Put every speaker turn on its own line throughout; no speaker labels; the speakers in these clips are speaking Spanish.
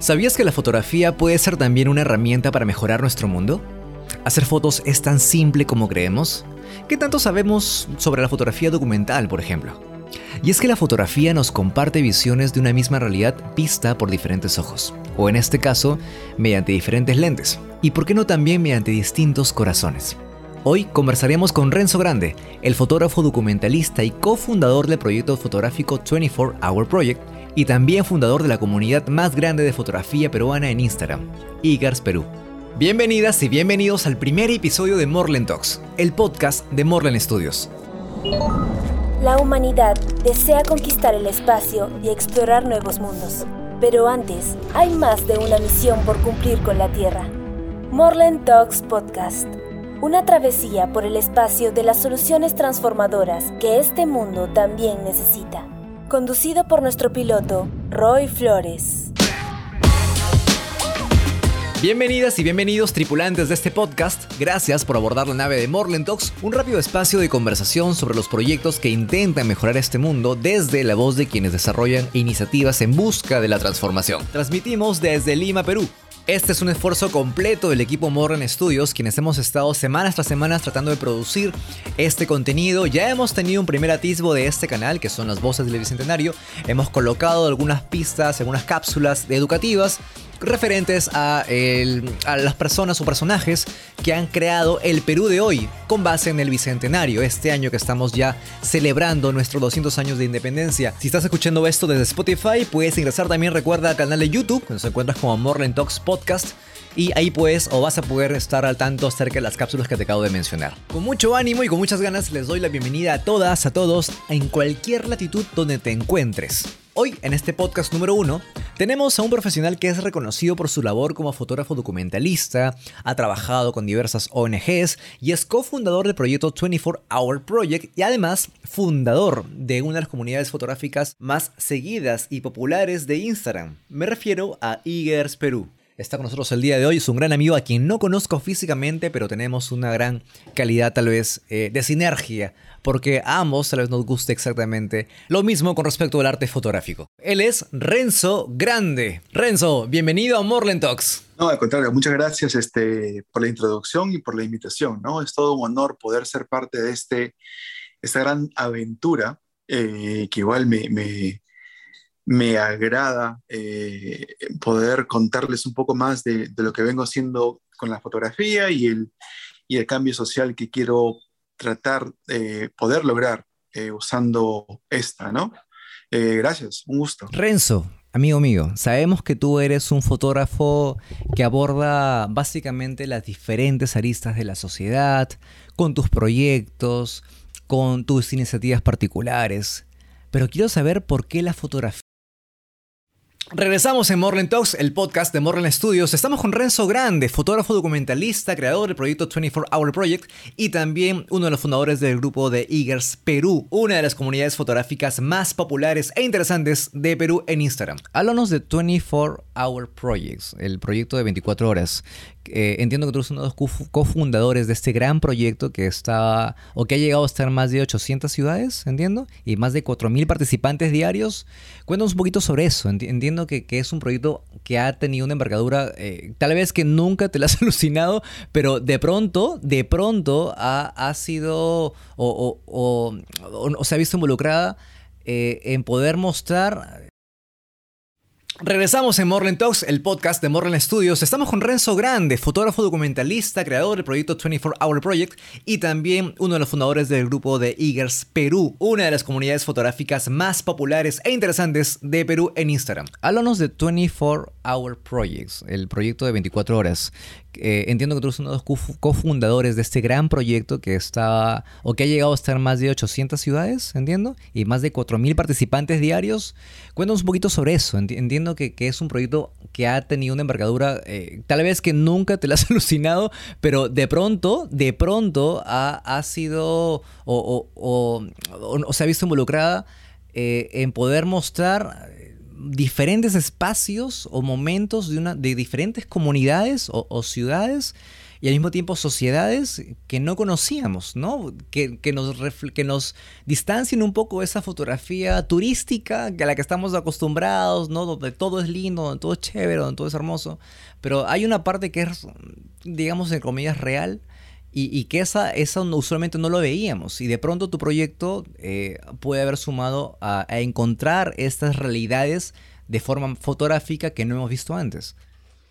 ¿Sabías que la fotografía puede ser también una herramienta para mejorar nuestro mundo? ¿Hacer fotos es tan simple como creemos? ¿Qué tanto sabemos sobre la fotografía documental, por ejemplo? Y es que la fotografía nos comparte visiones de una misma realidad vista por diferentes ojos, o en este caso, mediante diferentes lentes, y por qué no también mediante distintos corazones. Hoy conversaremos con Renzo Grande, el fotógrafo documentalista y cofundador del proyecto fotográfico 24 Hour Project y también fundador de la comunidad más grande de fotografía peruana en Instagram, Igars Perú. Bienvenidas y bienvenidos al primer episodio de Morlen Talks, el podcast de Morlen Studios.
La humanidad desea conquistar el espacio y explorar nuevos mundos. Pero antes, hay más de una misión por cumplir con la Tierra. Morland Talks Podcast. Una travesía por el espacio de las soluciones transformadoras que este mundo también necesita. Conducido por nuestro piloto, Roy Flores.
Bienvenidas y bienvenidos tripulantes de este podcast. Gracias por abordar la nave de Morland un rápido espacio de conversación sobre los proyectos que intentan mejorar este mundo desde la voz de quienes desarrollan iniciativas en busca de la transformación. Transmitimos desde Lima, Perú. Este es un esfuerzo completo del equipo Morgan Studios, quienes hemos estado semanas tras semanas tratando de producir este contenido. Ya hemos tenido un primer atisbo de este canal, que son las voces del Bicentenario. Hemos colocado algunas pistas, algunas cápsulas educativas referentes a, las personas o personajes que han creado el Perú de hoy con base en el Bicentenario, este año que estamos ya celebrando nuestros 200 años de independencia. Si estás escuchando esto desde Spotify, puedes ingresar también, recuerda, al canal de YouTube, donde se encuentras como Morland Talks Podcast. Y ahí puedes o vas a poder estar al tanto acerca de las cápsulas que te acabo de mencionar. Con mucho ánimo y con muchas ganas les doy la bienvenida a todas, a todos, en cualquier latitud donde te encuentres. Hoy, en este podcast número uno, tenemos a un profesional que es reconocido por su labor como fotógrafo documentalista, ha trabajado con diversas ONGs y es cofundador del proyecto 24 Hour Project y además fundador de una de las comunidades fotográficas más seguidas y populares de Instagram. Me refiero a Igers Perú está con nosotros el día de hoy. Es un gran amigo a quien no conozco físicamente, pero tenemos una gran calidad tal vez eh, de sinergia porque a ambos tal vez nos guste exactamente lo mismo con respecto al arte fotográfico. Él es Renzo Grande. Renzo, bienvenido a Morland Talks.
No, al contrario, muchas gracias este, por la introducción y por la invitación. ¿no? Es todo un honor poder ser parte de este, esta gran aventura eh, que igual me, me, me agrada eh, poder contarles un poco más de, de, lo que vengo haciendo con la fotografía y el, y el cambio social que quiero tratar de poder lograr eh, usando esta, ¿no? Eh, gracias, un gusto.
Renzo, amigo mío, sabemos que tú eres un fotógrafo que aborda básicamente las diferentes aristas de la sociedad, con tus proyectos, con tus iniciativas particulares, pero quiero saber por qué la fotografía Regresamos en Morland Talks, el podcast de Morland Studios. Estamos con Renzo Grande, fotógrafo documentalista, creador del proyecto 24 Hour Project y también uno de los fundadores del grupo de Igers Perú, una de las comunidades fotográficas más populares e interesantes de Perú en Instagram. Háblanos de 24 Hour Projects, el proyecto de 24 horas, eh, entiendo que tú eres uno de los cofundadores de este gran proyecto que está, o que ha llegado a estar en más de 800 ciudades, entiendo, y más de 4.000 participantes diarios. Cuéntanos un poquito sobre eso. Entiendo que, es un proyecto que ha tenido una envergadura, eh, tal vez que nunca te la has alucinado, pero de pronto, de pronto ha, sido o, se ha visto involucrada eh, en poder mostrar Regresamos en Morland Talks, el podcast de Morland Studios. Estamos con Renzo Grande, fotógrafo documentalista, creador del proyecto 24 Hour Project y también uno de los fundadores del grupo de Igers Perú, una de las comunidades fotográficas más populares e interesantes de Perú en Instagram. Háblanos de 24 Hour Projects, el proyecto de 24 horas. Eh, entiendo que tú eres uno de los cofundadores de este gran proyecto que está, o que ha llegado a estar en más de 800 ciudades, entiendo, y más de 4.000 participantes diarios. Cuéntanos un poquito sobre eso. Entiendo que, es un proyecto que ha tenido una envergadura, eh, tal vez que nunca te la has alucinado, pero de pronto, de pronto ha, sido o, se ha visto involucrada eh, en poder mostrar diferentes espacios o momentos de, una, de diferentes comunidades o, ciudades y al mismo tiempo sociedades que no conocíamos, ¿no? Que, nos, que nos distancien un poco esa fotografía turística a la que estamos acostumbrados, ¿no? Donde todo es lindo, donde todo es chévere, donde todo es hermoso. Pero hay una parte que es, digamos, en comillas, real. Y, que esa, esa usualmente no lo veíamos. Y de pronto tu proyecto eh, puede haber sumado a, encontrar estas realidades de forma fotográfica que no hemos visto antes.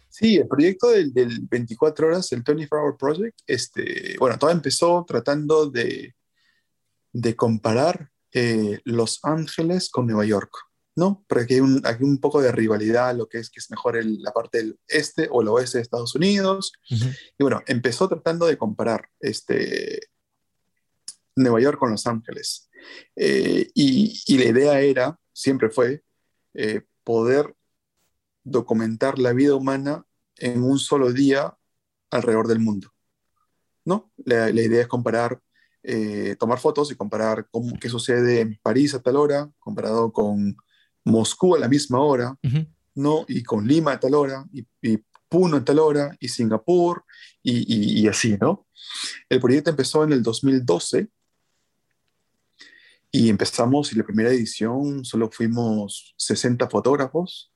Sí, el proyecto del, 24 horas, el 24 Hour Project, este, bueno, todo empezó tratando de, de comparar eh, Los Ángeles con Nueva York, ¿no? Porque hay un, hay un poco de rivalidad, lo que es que es mejor la parte del este o el oeste de Estados Unidos. Y bueno, empezó tratando de comparar este, Nueva York con Los Ángeles. Eh, y, y, la idea era, siempre fue, eh, poder documentar la vida humana en un solo día alrededor del mundo. ¿no? La, idea es comparar, eh, tomar fotos y comparar cómo, qué sucede en París a tal hora, comparado con Moscú a la misma hora, ¿no? y con Lima a tal hora, y, Puno a tal hora, y Singapur, y, y, así, ¿no? El proyecto empezó en el 2012 y empezamos, y la primera edición solo fuimos 60 fotógrafos,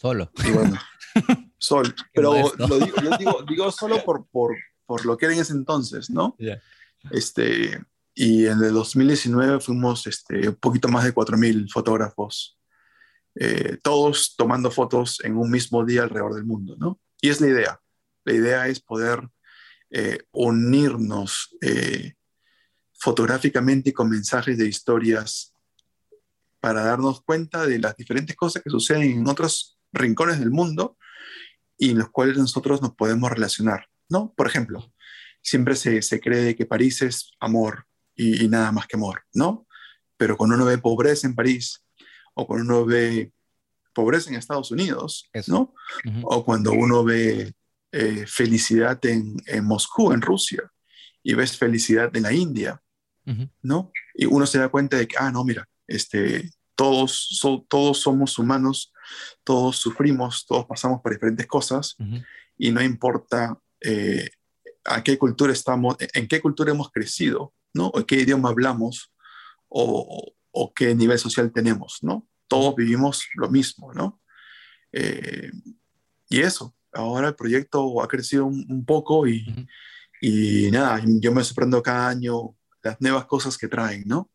Solo.
Y bueno, sol. Pero lo digo, digo, digo, solo por, por, por, lo que era en ese entonces, ¿no? Este, y en el 2019 fuimos este, un poquito más de 4.000 fotógrafos, eh, todos tomando fotos en un mismo día alrededor del mundo, ¿no? Y es la idea. La idea es poder eh, unirnos eh, fotográficamente y con mensajes de historias para darnos cuenta de las diferentes cosas que suceden en otros rincones del mundo y en los cuales nosotros nos podemos relacionar, ¿no? Por ejemplo, siempre se, se cree que París es amor y, nada más que amor, ¿no? Pero cuando uno ve pobreza en París o cuando uno ve pobreza en Estados Unidos, ¿no? O cuando uno ve eh, felicidad en, en, Moscú, en Rusia, y ves felicidad en la India, ¿no? Y uno se da cuenta de que, ah, no, mira, este, todos, todos somos humanos todos sufrimos, todos pasamos por diferentes cosas y no importa eh, a qué cultura estamos, en qué cultura hemos crecido, ¿no? O qué idioma hablamos o, o, qué nivel social tenemos, ¿no? Todos vivimos lo mismo, ¿no? Eh, y eso, ahora el proyecto ha crecido un, poco y, y nada, yo me sorprendo cada año las nuevas cosas que traen, ¿no?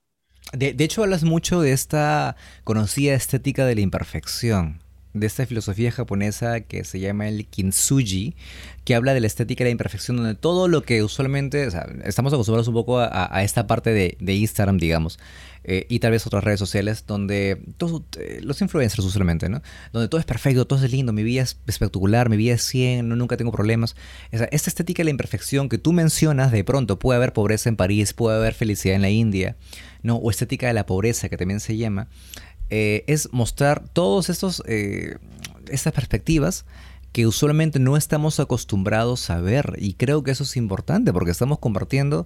De, hecho, hablas mucho de esta conocida estética de la imperfección, de esta filosofía japonesa que se llama el kintsugi, que habla de la estética de la imperfección, donde todo lo que usualmente, estamos acostumbrados un poco a, esta parte de, Instagram, digamos, eh, y tal vez otras redes sociales, donde todos, eh, los influencers usualmente, ¿no? Donde todo es perfecto, todo es lindo, mi vida es espectacular, mi vida es 100, no, nunca tengo problemas. esta estética de la imperfección que tú mencionas, de pronto puede haber pobreza en París, puede haber felicidad en la India, ¿no? O estética de la pobreza, que también se llama, eh, es mostrar todos estos, eh, estas perspectivas que usualmente no estamos acostumbrados a ver. Y creo que eso es importante porque estamos compartiendo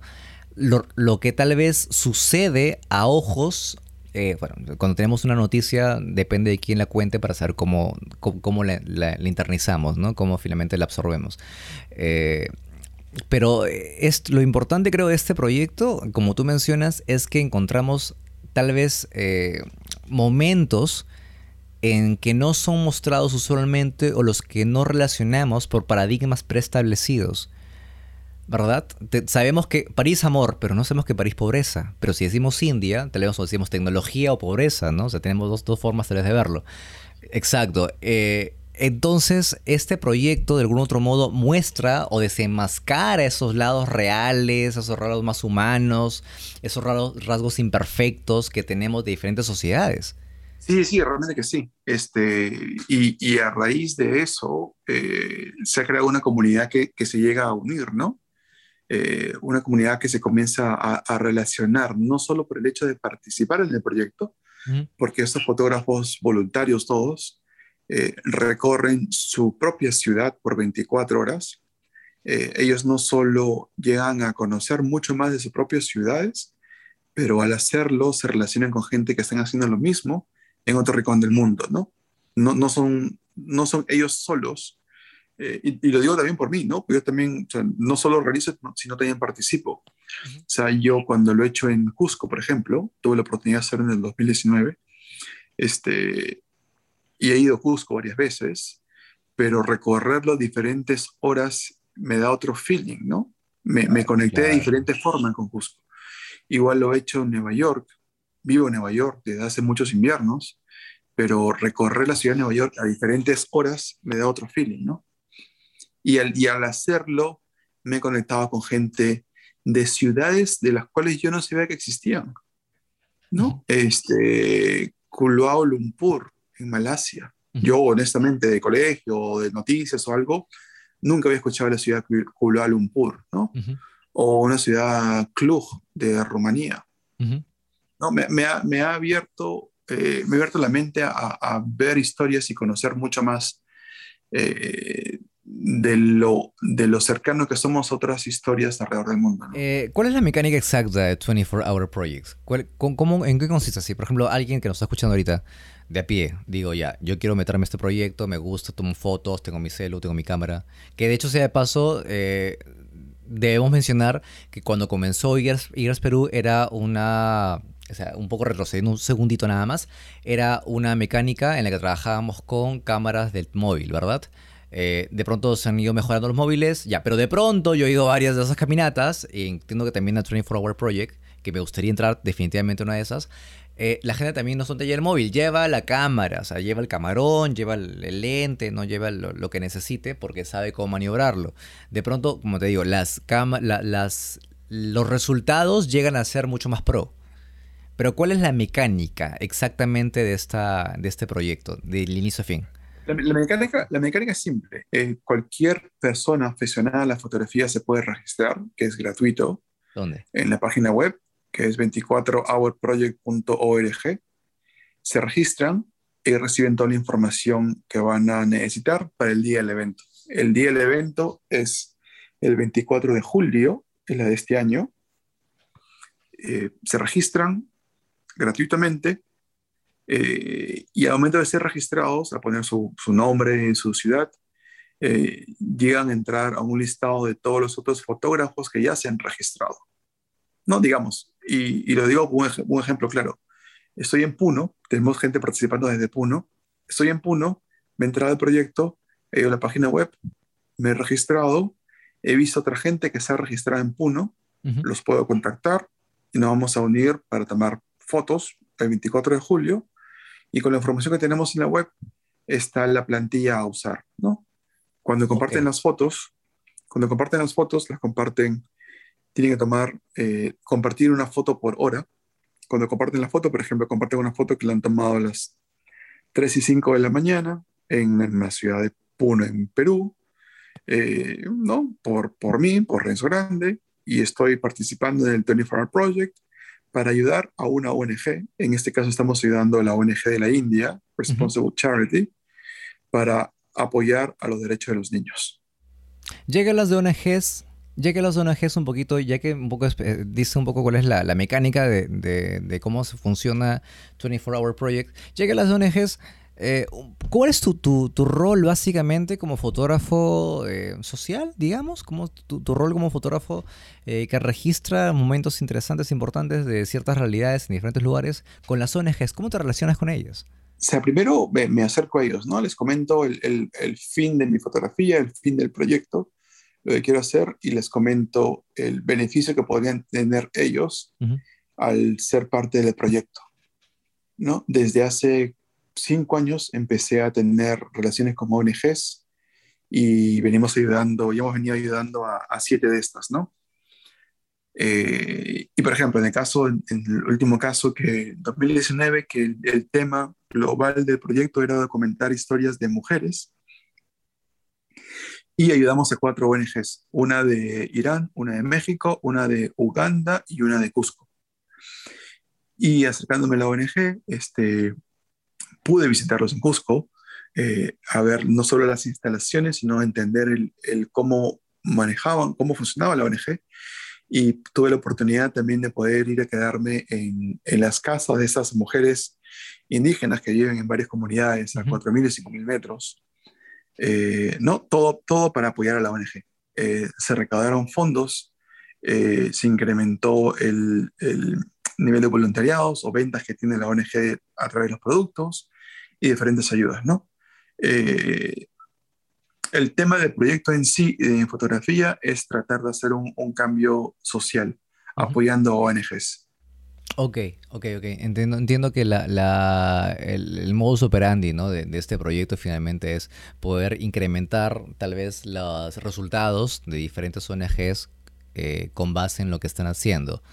lo, que tal vez sucede a ojos eh, bueno, cuando tenemos una noticia depende de quién la cuente para saber cómo, cómo, la, internizamos, ¿no? Cómo finalmente la absorbemos. Pero es, lo importante creo de este proyecto, como tú mencionas, es que encontramos tal vez eh, momentos en que no son mostrados usualmente o los que no relacionamos por paradigmas preestablecidos. ¿Verdad? sabemos que París amor, pero no sabemos que París pobreza. Pero si decimos India, tal vez decimos tecnología o pobreza, ¿no? O sea, tenemos dos, dos formas tal vez de verlo. Exacto. Eh, entonces, este proyecto de algún otro modo muestra o desenmascara esos lados reales, esos rasgos más humanos, esos rasgos imperfectos que tenemos de diferentes sociedades.
Sí, sí, realmente que sí. Este, y, a raíz de eso eh, se ha creado una comunidad que, se llega a unir, ¿no? Eh, una comunidad que se comienza a, relacionar, no solo por el hecho de participar en el proyecto, porque estos fotógrafos voluntarios todos, eh, recorren su propia ciudad por 24 horas. Eh, ellos no solo llegan a conocer mucho más de sus propias ciudades, pero al hacerlo se relacionan con gente que están haciendo lo mismo en otro rincón del mundo, ¿no? No, no, son, no son ellos solos eh, y, lo digo también por mí, ¿no? Yo también, no solo realizo, sino también participo. O sea, yo cuando lo he hecho en Cusco, por ejemplo, tuve la oportunidad de hacerlo en el 2019, este, y he ido a Cusco varias veces, pero recorrerlo diferentes horas me da otro feeling, ¿no? Me, me conecté de diferentes formas con Cusco. Igual lo he hecho en Nueva York, vivo en Nueva York desde hace muchos inviernos, pero recorrer la ciudad de Nueva York a diferentes horas me da otro feeling, ¿no? Y al, y al hacerlo me conectaba con gente de ciudades de las cuales yo no sabía que existían, ¿no? Este, Kuala Lumpur, en Malasia. Yo, honestamente, de colegio, de noticias o algo, nunca había escuchado la ciudad Kuala Lumpur, ¿no? O una ciudad Cluj de Rumanía. ¿no? Me, me, ha, me, ha, abierto, eh, me ha abierto la mente a, a, ver historias y conocer mucho más eh, de lo, de lo cercano que somos otras historias alrededor del mundo.
Eh, ¿Cuál es la mecánica exacta de 24 Hour Projects? cómo, ¿En qué consiste así? Por ejemplo, alguien que nos está escuchando ahorita de a pie, digo ya, yo quiero meterme a este proyecto, me gusta, tomo fotos, tengo mi celu, tengo mi cámara. Que de hecho, sea de paso, eh, debemos mencionar que cuando comenzó IGAS Perú era una o sea, un poco retrocediendo un segundito nada más, era una mecánica en la que trabajábamos con cámaras del móvil, ¿verdad? Eh, de pronto se han ido mejorando los móviles, ya, pero de pronto yo he ido a varias de esas caminatas, y entiendo que también a 24 Hour Project, que me gustaría entrar definitivamente una de esas. Eh, la gente también no son taller móvil, lleva la cámara, o sea, lleva el camarón, lleva el, lente, no lleva lo, que necesite porque sabe cómo maniobrarlo. De pronto, como te digo, las, las los resultados llegan a ser mucho más pro. Pero ¿cuál es la mecánica exactamente de, esta, de este proyecto, del inicio a fin?
La, mecánica, la mecánica es simple. Eh, cualquier persona aficionada a la fotografía se puede registrar, que es gratuito.
¿Dónde?
En la página web, que es 24hourproject.org. Se registran y reciben toda la información que van a necesitar para el día del evento. El día del evento es el 24 de julio, es la de este año. Eh, se registran gratuitamente eh, y al momento de ser registrados, a poner su, nombre en su ciudad, eh, llegan a entrar a un listado de todos los otros fotógrafos que ya se han registrado. No, digamos, y, y lo digo como un, ejemplo claro. Estoy en Puno, tenemos gente participando desde Puno. Estoy en Puno, me he entrado al proyecto, he ido a la página web, me he registrado, he visto otra gente que se ha registrado en Puno, los puedo contactar y nos vamos a unir para tomar fotos el 24 de julio y con la información que tenemos en la web está la plantilla a usar, ¿no? Cuando comparten las fotos, cuando comparten las fotos, las comparten, tienen que tomar, eh, compartir una foto por hora. Cuando comparten la foto, por ejemplo, comparten una foto que la han tomado a las 3 y 5 de la mañana en, la ciudad de Puno, en Perú, eh, ¿no? Por, por mí, por Renzo Grande, y estoy participando en el 24 Project, para ayudar a una ONG. En este caso estamos ayudando a la ONG de la India, Responsible Charity, para apoyar a los derechos de los niños.
Llega a las de ONGs, llega a las ONGs un poquito, ya que un poco eh, dice un poco cuál es la, mecánica de, de, cómo funciona 24 Hour Project, llega a las ONGs eh, ¿Cuál es tu, tu, rol básicamente como fotógrafo eh, social, digamos? como tu, rol como fotógrafo eh, que registra momentos interesantes, importantes de ciertas realidades en diferentes lugares con las ONGs? ¿Cómo te relacionas con ellas?
O sea, primero me, acerco a ellos, ¿no? Les comento el, el, el, fin de mi fotografía, el fin del proyecto, lo que quiero hacer y les comento el beneficio que podrían tener ellos al ser parte del proyecto, ¿no? Desde hace cinco años empecé a tener relaciones con ONGs y venimos ayudando, y hemos venido ayudando a, siete de estas, ¿no? Eh, y por ejemplo, en el caso, en el último caso, que en 2019, que el, tema global del proyecto era documentar historias de mujeres, y ayudamos a cuatro ONGs, una de Irán, una de México, una de Uganda y una de Cusco. Y acercándome a la ONG, este, pude visitarlos en Cusco, eh, a ver no solo las instalaciones, sino entender el, cómo manejaban, cómo funcionaba la ONG. Y tuve la oportunidad también de poder ir a quedarme en, en las casas de esas mujeres indígenas que viven en varias comunidades a 4.000 y 5.000 metros. ¿No? Todo, todo para apoyar a la ONG. se recaudaron fondos, se incrementó el, el, nivel de voluntariados o ventas que tiene la ONG a través de los productos y diferentes ayudas, ¿no? el tema del proyecto en sí, en fotografía, es tratar de hacer un, cambio social, apoyando a ONGs.
Ok, ok, ok. Entiendo, entiendo que la, el, modus operandi ¿no? de, este proyecto finalmente es poder incrementar tal vez los resultados de diferentes ONGs eh, con base en lo que están haciendo,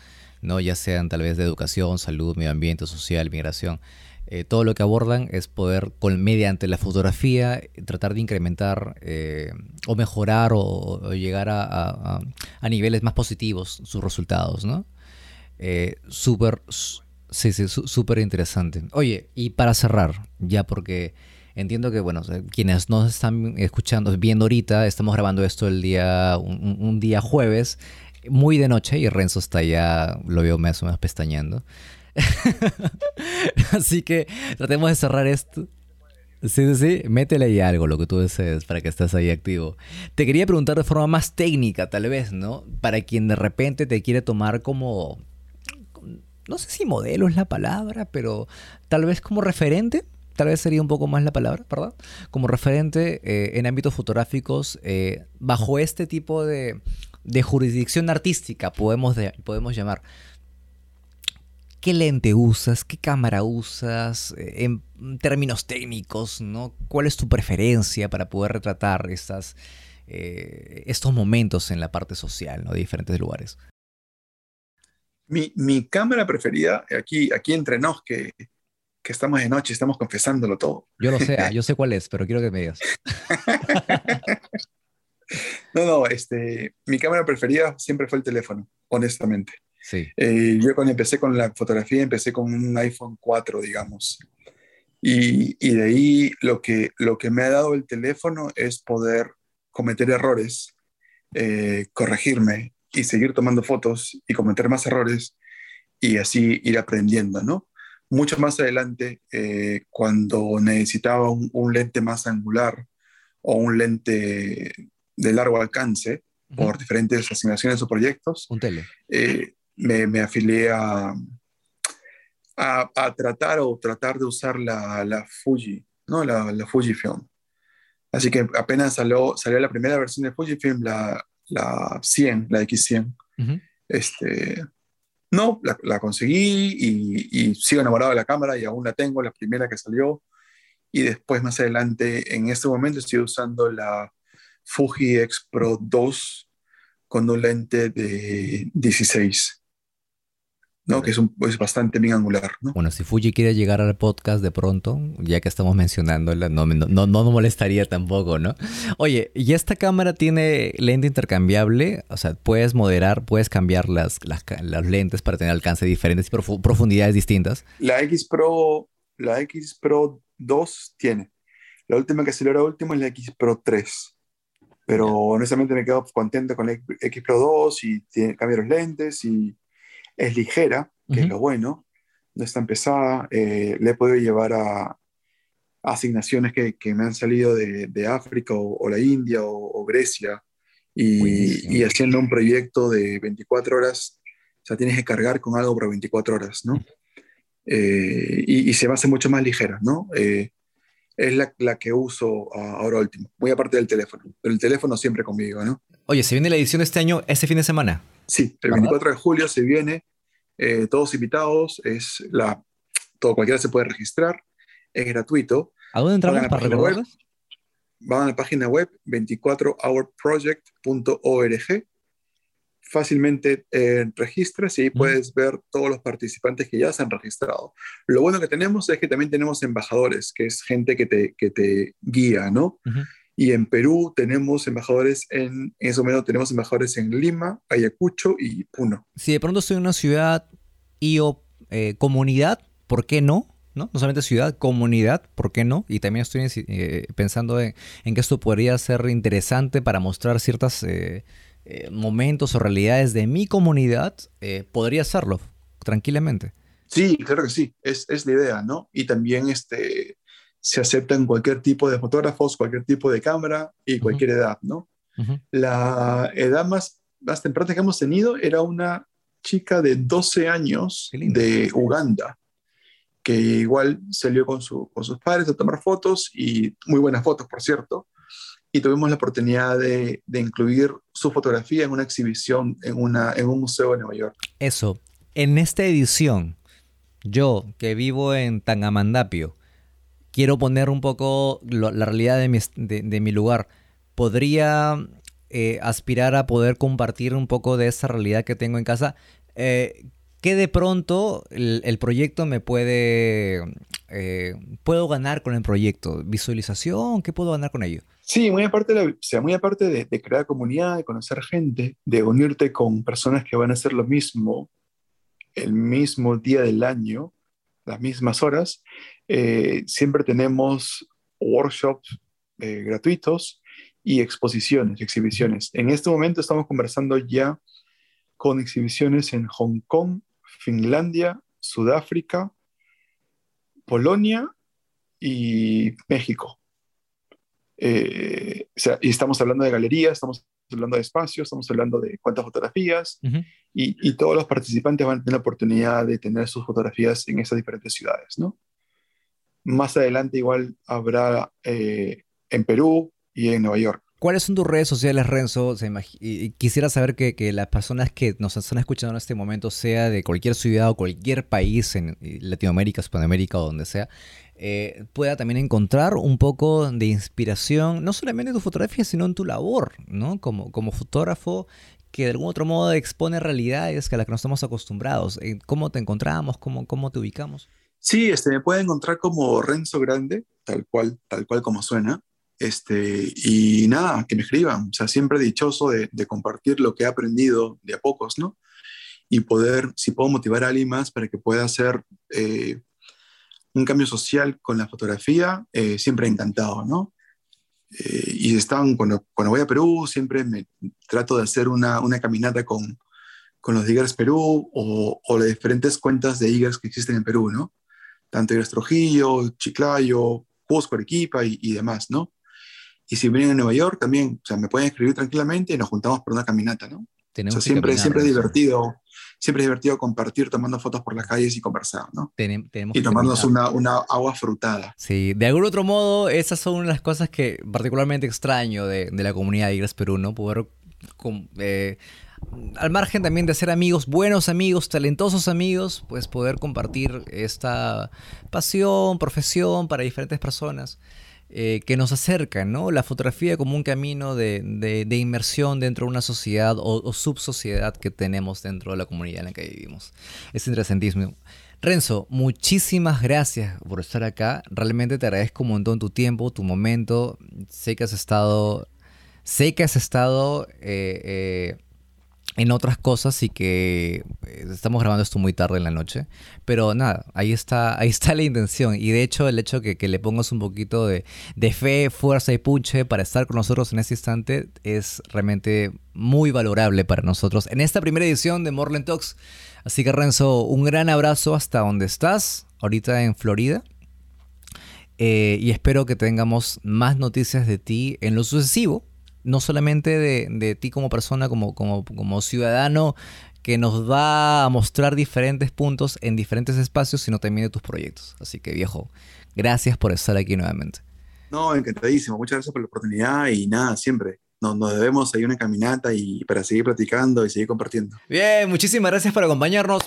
¿no? ya sean tal vez de educación, salud, medio ambiente, social, migración. Eh, todo lo que abordan es poder, con, mediante la fotografía, tratar de incrementar eh, o mejorar o, llegar a, niveles más positivos sus resultados, ¿no? Eh, súper, sí, sí, súper interesante. Oye, y para cerrar, ya porque entiendo que, bueno, quienes nos están escuchando, viendo ahorita, estamos grabando esto el día, un, día jueves, muy de noche, y Renzo está ya, lo veo más o menos pestañeando. Así que tratemos de cerrar esto. Sí, sí, sí, métele ahí algo, lo que tú desees, para que estés ahí activo. Te quería preguntar de forma más técnica, tal vez, ¿no? Para quien de repente te quiere tomar como, no sé si modelo es la palabra, pero tal vez como referente, tal vez sería un poco más la palabra, ¿verdad? Como referente eh, en ámbitos fotográficos, eh, bajo este tipo de, jurisdicción artística, podemos, podemos llamar qué lente usas, qué cámara usas, eh, en términos técnicos, ¿no? ¿Cuál es tu preferencia para poder retratar estas, estos momentos en la parte social, ¿no? De diferentes lugares.
Mi, cámara preferida, aquí, aquí entre nos, que, que estamos de noche, estamos confesándolo todo.
Yo lo sé, ah, yo sé cuál es, pero quiero que me digas.
no, no, este, mi cámara preferida siempre fue el teléfono, honestamente.
Sí.
Eh, yo cuando empecé con la fotografía, empecé con un iPhone 4, digamos. Y, y, de ahí lo que, lo que me ha dado el teléfono es poder cometer errores, eh, corregirme y seguir tomando fotos y cometer más errores y así ir aprendiendo, ¿no? Mucho más adelante, eh, cuando necesitaba un, un, lente más angular o un lente de largo alcance, por diferentes asignaciones o proyectos,
un tele
me, afilié a, a, tratar o tratar de usar la, la Fuji, ¿no? La, la, Fujifilm. Así que apenas salió, salió la primera versión de Fujifilm, la, la 100, la X100. este, no, la, conseguí y, y, sigo enamorado de la cámara y aún la tengo, la primera que salió. Y después, más adelante, en este momento estoy usando la Fuji X Pro 2 con un lente de 16. ¿No? Que es, un, bastante bien angular, ¿no?
Bueno, si Fuji quiere llegar al podcast de pronto, ya que estamos mencionándola, no, no, no, no molestaría tampoco, ¿no? Oye, ¿y esta cámara tiene lente intercambiable? O sea, puedes moderar, puedes cambiar las, las, lentes para tener alcance diferentes y profundidades distintas.
La X Pro, la X Pro 2 tiene. La última que salió ahora último es la X Pro 3. Pero honestamente me quedo contento con la X Pro 2 y tiene, cambia los lentes y es ligera, que es lo bueno, no es tan pesada, eh, le he podido llevar a, asignaciones que, que, me han salido de, de África o, la India o, Grecia y, y, haciendo un proyecto de 24 horas, o sea, tienes que cargar con algo por 24 horas, ¿no? Eh, y, se me hace mucho más ligera, ¿no? Eh, es la, la, que uso ahora último, muy aparte del teléfono, pero el teléfono siempre conmigo, ¿no?
Oye, ¿se viene la edición de este año, este fin de semana?
Sí, el 24 de julio se viene, eh, todos invitados, es la, todo cualquiera se puede registrar, es gratuito.
¿A dónde entramos para recordarlos?
Van a la página web 24hourproject.org. Fácilmente eh, registras y ahí puedes ver todos los participantes que ya se han registrado. Lo bueno que tenemos es que también tenemos embajadores, que es gente que te, que te guía, ¿no? Y en Perú tenemos embajadores en, en ese momento tenemos embajadores en Lima, Ayacucho y Puno.
Si de pronto estoy en una ciudad y o eh, comunidad, ¿por qué no? ¿no? No solamente ciudad, comunidad, ¿por qué no? Y también estoy eh, pensando en, que esto podría ser interesante para mostrar ciertos eh, momentos o realidades de mi comunidad. podría hacerlo tranquilamente.
Sí, claro que sí, es, es, la idea, ¿no? Y también este, se aceptan cualquier tipo de fotógrafos, cualquier tipo de cámara y cualquier edad, ¿no? La edad más, más temprana que hemos tenido era una chica de 12 años de Uganda, que igual salió con, su, con sus padres a tomar fotos y muy buenas fotos, por cierto. Y tuvimos la oportunidad de, de incluir su fotografía en una exhibición en, una, en un museo de Nueva York.
Eso, en esta edición, yo que vivo en Tangamandapio, quiero poner un poco la realidad de mi, lugar. ¿Podría eh, aspirar a poder compartir un poco de esa realidad que tengo en casa? Eh, ¿Qué de pronto el, proyecto me puede... Eh, ¿Puedo ganar con el proyecto? ¿Visualización? ¿Qué puedo ganar con ello?
Sí, muy aparte, de, sea, muy aparte de, crear comunidad, de conocer gente, de unirte con personas que van a hacer lo mismo el mismo día del año, las mismas horas, eh, siempre tenemos workshops eh, gratuitos y exposiciones, exhibiciones. En este momento estamos conversando ya con exhibiciones en Hong Kong, Finlandia, Sudáfrica, Polonia y México. Eh, y estamos hablando de galerías, estamos hablando de espacios, estamos hablando de cuántas fotografías y, todos los participantes van a tener la oportunidad de tener sus fotografías en esas diferentes ciudades, ¿no? Más adelante igual habrá eh, en Perú y en Nueva York.
¿Cuáles son tus redes sociales, Renzo? y quisiera saber que, las personas que nos están escuchando en este momento, sea de cualquier ciudad o cualquier país en Latinoamérica, Hispanoamérica o donde sea, eh, pueda también encontrar un poco de inspiración, no solamente en tu fotografía, sino en tu labor, ¿no? Como, como fotógrafo que de algún otro modo expone realidades a las que no estamos acostumbrados. Eh, ¿Cómo te encontramos? ¿Cómo, cómo te ubicamos?
Sí, este, me puede encontrar como Renzo Grande, tal cual, tal cual como suena. Este, y nada, que me escriban. O sea, siempre dichoso de, compartir lo que he aprendido de a pocos, ¿no? Y poder, si puedo motivar a alguien más para que pueda hacer eh, un cambio social con la fotografía, eh, siempre encantado, ¿no? Eh, y están, cuando, cuando voy a Perú, siempre me trato de hacer una, una caminata con, con los Diggers Perú o, las diferentes cuentas de Diggers que existen en Perú, ¿no? Tanto Diggers Trujillo, Chiclayo, Cusco, Arequipa y, y demás, ¿no? Y si vienen a Nueva York también, o sea, me pueden escribir tranquilamente y nos juntamos por una caminata, ¿no? Tenemos o sea, siempre, siempre es divertido siempre es divertido compartir tomando fotos por las calles y conversar, ¿no? y tomarnos una, una, agua frutada.
Sí, de algún otro modo, esas son las cosas que particularmente extraño de, de la comunidad de Igres Perú, ¿no? Poder, eh, al margen también de ser amigos, buenos amigos, talentosos amigos, pues poder compartir esta pasión, profesión para diferentes personas. Eh, que nos acercan, ¿no? La fotografía como un camino de, de, inmersión dentro de una sociedad o, subsociedad que tenemos dentro de la comunidad en la que vivimos. Es interesantísimo. Renzo, muchísimas gracias por estar acá. Realmente te agradezco un montón tu tiempo, tu momento. Sé que has estado, sé que has estado eh, eh, en otras cosas y que eh, estamos grabando esto muy tarde en la noche. Pero nada, ahí está, ahí está la intención. Y de hecho, el hecho que, que le pongas un poquito de, de, fe, fuerza y punche para estar con nosotros en este instante es realmente muy valorable para nosotros en esta primera edición de Morland Talks. Así que Renzo, un gran abrazo hasta donde estás, ahorita en Florida. Eh, y espero que tengamos más noticias de ti en lo sucesivo no solamente de, ti como persona, como, como, como ciudadano que nos va a mostrar diferentes puntos en diferentes espacios, sino también de tus proyectos. Así que viejo, gracias por estar aquí nuevamente.
No, encantadísimo. Muchas gracias por la oportunidad y nada, siempre. Nos, nos debemos ahí una caminata y para seguir platicando y seguir compartiendo.
Bien, muchísimas gracias por acompañarnos.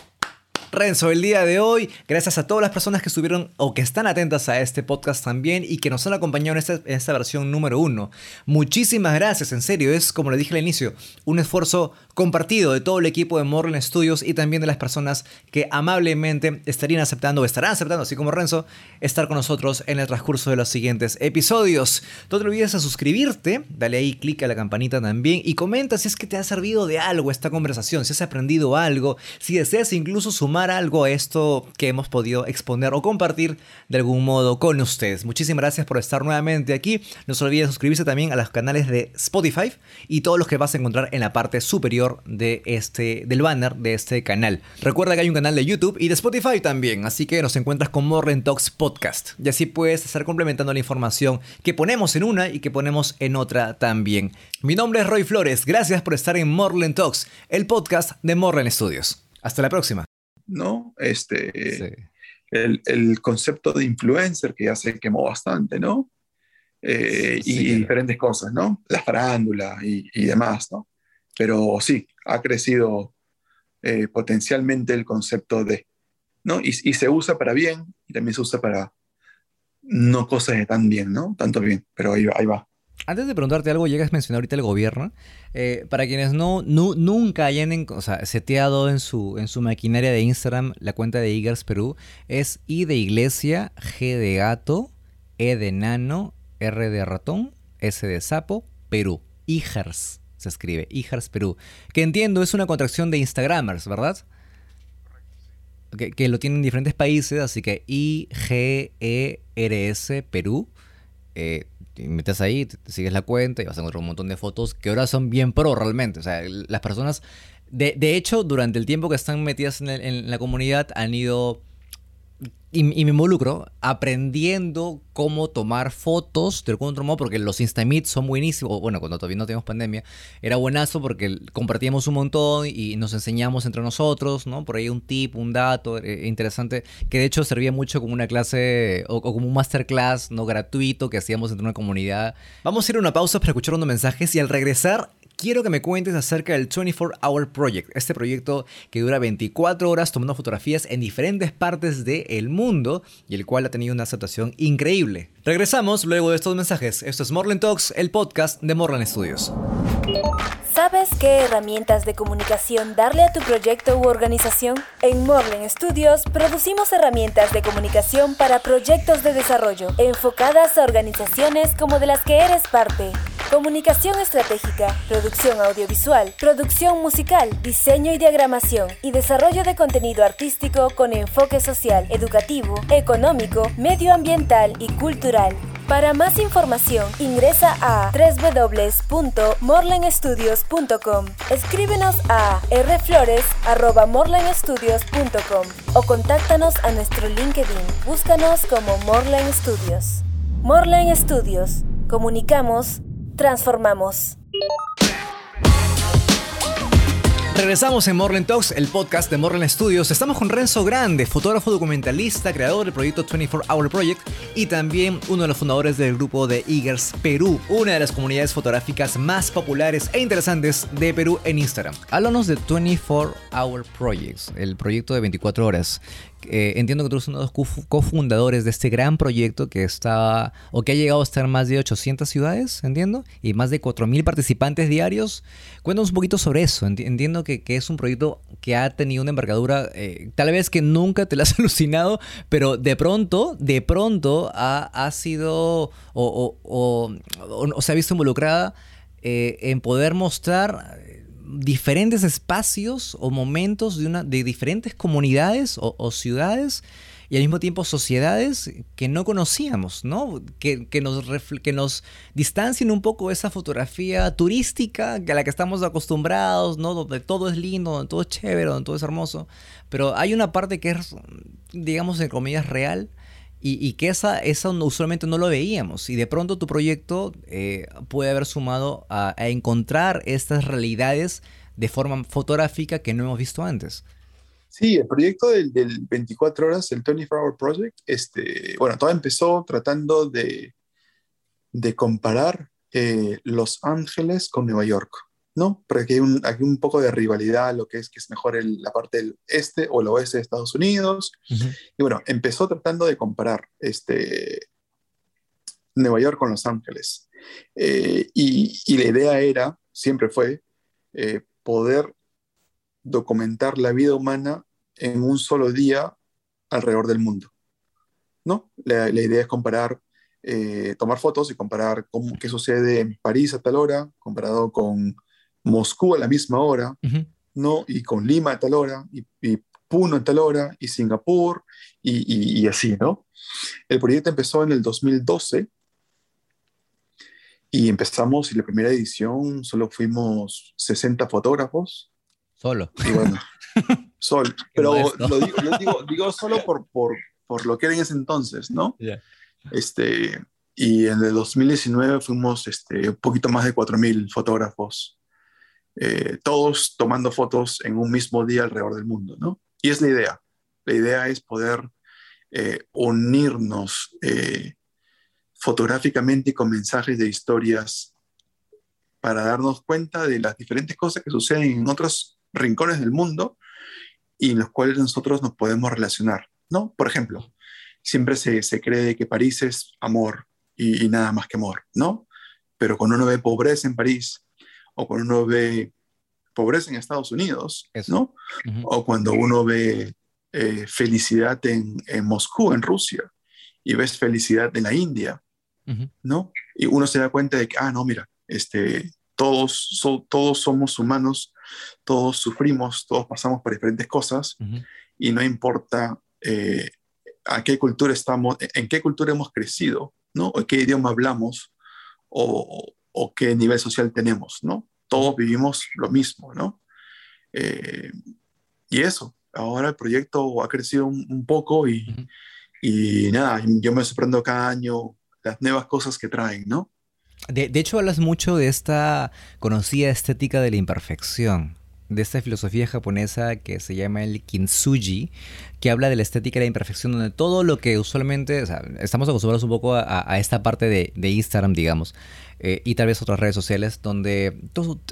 Renzo, el día de hoy, gracias a todas las personas que estuvieron o que están atentas a este podcast también y que nos han acompañado en esta, versión número uno. Muchísimas gracias, en serio, es como le dije al inicio, un esfuerzo compartido de todo el equipo de Morland Studios y también de las personas que amablemente estarían aceptando o estarán aceptando, así como Renzo, estar con nosotros en el transcurso de los siguientes episodios. No te olvides de suscribirte, dale ahí clic a la campanita también y comenta si es que te ha servido de algo esta conversación, si has aprendido algo, si deseas incluso sumar sumar algo a esto que hemos podido exponer o compartir de algún modo con ustedes. Muchísimas gracias por estar nuevamente aquí. No se olviden suscribirse también a los canales de Spotify y todos los que vas a encontrar en la parte superior de este, del banner de este canal. Recuerda que hay un canal de YouTube y de Spotify también, así que nos encuentras con Morren Talks Podcast. Y así puedes estar complementando la información que ponemos en una y que ponemos en otra también. Mi nombre es Roy Flores, gracias por estar en Morlen Talks, el podcast de Morlen Studios. Hasta la próxima.
¿No? Este, el, concepto de influencer que ya se quemó bastante, ¿no? Eh, y diferentes cosas, ¿no? La farándula y, demás, ¿no? Pero sí, ha crecido eh, potencialmente el concepto de, ¿no? Y, y, se usa para bien y también se usa para no cosas de tan bien, ¿no? Tanto bien, pero ahí, ahí va.
Antes de preguntarte algo, llegas a mencionar ahorita el gobierno. Eh, para quienes no, nunca hayan o sea, seteado en su, en su maquinaria de Instagram la cuenta de Igers Perú, es I de iglesia, G de gato, E de nano, R de ratón, S de sapo, Perú. Igers se escribe, Igers Perú. Que entiendo es una contracción de Instagramers, ¿verdad? Que, que lo tienen en diferentes países, así que I-G-E-R-S Perú. Eh, te metes ahí, te, sigues la cuenta y vas a encontrar un montón de fotos que ahora son bien pro realmente. O sea, las personas, de, de hecho, durante el tiempo que están metidas en, en la comunidad han ido y, me involucro aprendiendo cómo tomar fotos de algún otro modo, porque los Instamit son buenísimos. Bueno, cuando todavía no teníamos pandemia, era buenazo porque compartíamos un montón y nos enseñamos entre nosotros, ¿no? Por ahí un tip, un dato eh, interesante, que de hecho servía mucho como una clase o, como un masterclass, ¿no? Gratuito que hacíamos entre una comunidad. Vamos a ir a una pausa para escuchar unos mensajes y al regresar quiero que me cuentes acerca del 24 Hour Project, este proyecto que dura 24 horas tomando fotografías en diferentes partes del mundo y el cual ha tenido una aceptación increíble. Regresamos luego de estos mensajes. Esto es Morland Talks, el podcast de Morland Studios.
¿Sabes qué herramientas de comunicación darle a tu proyecto u organización? En Morland Studios producimos herramientas de comunicación para proyectos de desarrollo enfocadas a organizaciones como de las que eres parte. Comunicación estratégica, producción audiovisual, producción musical, diseño y diagramación y desarrollo de contenido artístico con enfoque social, educativo, económico, medioambiental y cultural. Para más información, ingresa a www.morlenstudios.com. Escríbenos a rflores.morlenstudios.com o contáctanos a nuestro LinkedIn. Búscanos como Morlen Studios. Morlen Studios. Comunicamos transformamos.
Regresamos en Morland Talks, el podcast de Morland Studios. Estamos con Renzo Grande, fotógrafo documentalista, creador del proyecto 24 Hour Project y también uno de los fundadores del grupo de Eagers Perú, una de las comunidades fotográficas más populares e interesantes de Perú en Instagram. Háblanos de 24 Hour Project, el proyecto de 24 horas. Eh, entiendo que tú eres uno de los cofundadores de este gran proyecto que está, o que ha llegado a estar en más de 800 ciudades, entiendo, y más de 4.000 participantes diarios. Cuéntanos un poquito sobre eso. Entiendo que, es un proyecto que ha tenido una envergadura, eh, tal vez que nunca te la has alucinado, pero de pronto, de pronto ha, sido o, o, se ha visto involucrada eh, en poder mostrar diferentes espacios o momentos de, una, de diferentes comunidades o, ciudades y al mismo tiempo sociedades que no conocíamos, ¿no? Que, nos, que nos distancien un poco esa fotografía turística a la que estamos acostumbrados, ¿no? Donde todo es lindo, donde todo es chévere, donde todo es hermoso. Pero hay una parte que es, digamos, en comillas, real y, que esa, esa usualmente no lo veíamos. Y de pronto tu proyecto eh, puede haber sumado a, encontrar estas realidades de forma fotográfica que no hemos visto antes.
Sí, el proyecto del, 24 horas, el 24 Hour Project, este, bueno, todo empezó tratando de, de comparar eh, Los Ángeles con Nueva York. ¿No? Porque hay un, hay un poco de rivalidad, lo que es que es mejor la parte del este o el oeste de Estados Unidos. Y bueno, empezó tratando de comparar este, Nueva York con Los Ángeles. Eh, y, la idea era, siempre fue, eh, poder documentar la vida humana en un solo día alrededor del mundo. ¿no? La, idea es comparar, eh, tomar fotos y comparar cómo, qué sucede en París a tal hora, comparado con Moscú a la misma hora, ¿no? Y con Lima a tal hora, y, Puno en tal hora y Singapur y, y, así, ¿no? El proyecto empezó en el 2012 y empezamos y la primera edición solo fuimos 60 fotógrafos.
Solo.
Y bueno, solo. Pero lo digo, yo digo, digo solo por, por, por, lo que era en ese entonces, ¿no? Este, y en el 2019 fuimos este, un poquito más de 4.000 fotógrafos, eh, todos tomando fotos en un mismo día alrededor del mundo, ¿no? Y es la idea. La idea es poder eh, unirnos eh, fotográficamente y con mensajes de historias para darnos cuenta de las diferentes cosas que suceden en otros rincones del mundo y en los cuales nosotros nos podemos relacionar, ¿no? Por ejemplo, siempre se, se cree que París es amor y, nada más que amor, ¿no? Pero cuando uno ve pobreza en París o cuando uno ve pobreza en Estados Unidos, ¿no? O cuando uno ve eh, felicidad en, en, Moscú, en Rusia, y ves felicidad en la India, ¿no? Y uno se da cuenta de que, ah, no, mira, este, todos, todos somos humanos, todos sufrimos, todos pasamos por diferentes cosas, y no importa eh, a qué cultura estamos, en qué cultura hemos crecido, ¿no? O qué idioma hablamos, o, o qué nivel social tenemos, ¿no? Todos vivimos lo mismo, ¿no? Eh, y eso, ahora el proyecto ha crecido un, poco y, y, nada, yo me sorprendo cada año las nuevas cosas que traen, ¿no?
De, de hecho, hablas mucho de esta conocida estética de la imperfección de esta filosofía japonesa que se llama el kintsugi, que habla de la estética de la imperfección, donde todo lo que usualmente, o sea, estamos acostumbrados un poco a, esta parte de, Instagram, digamos, eh, y tal vez otras redes sociales, donde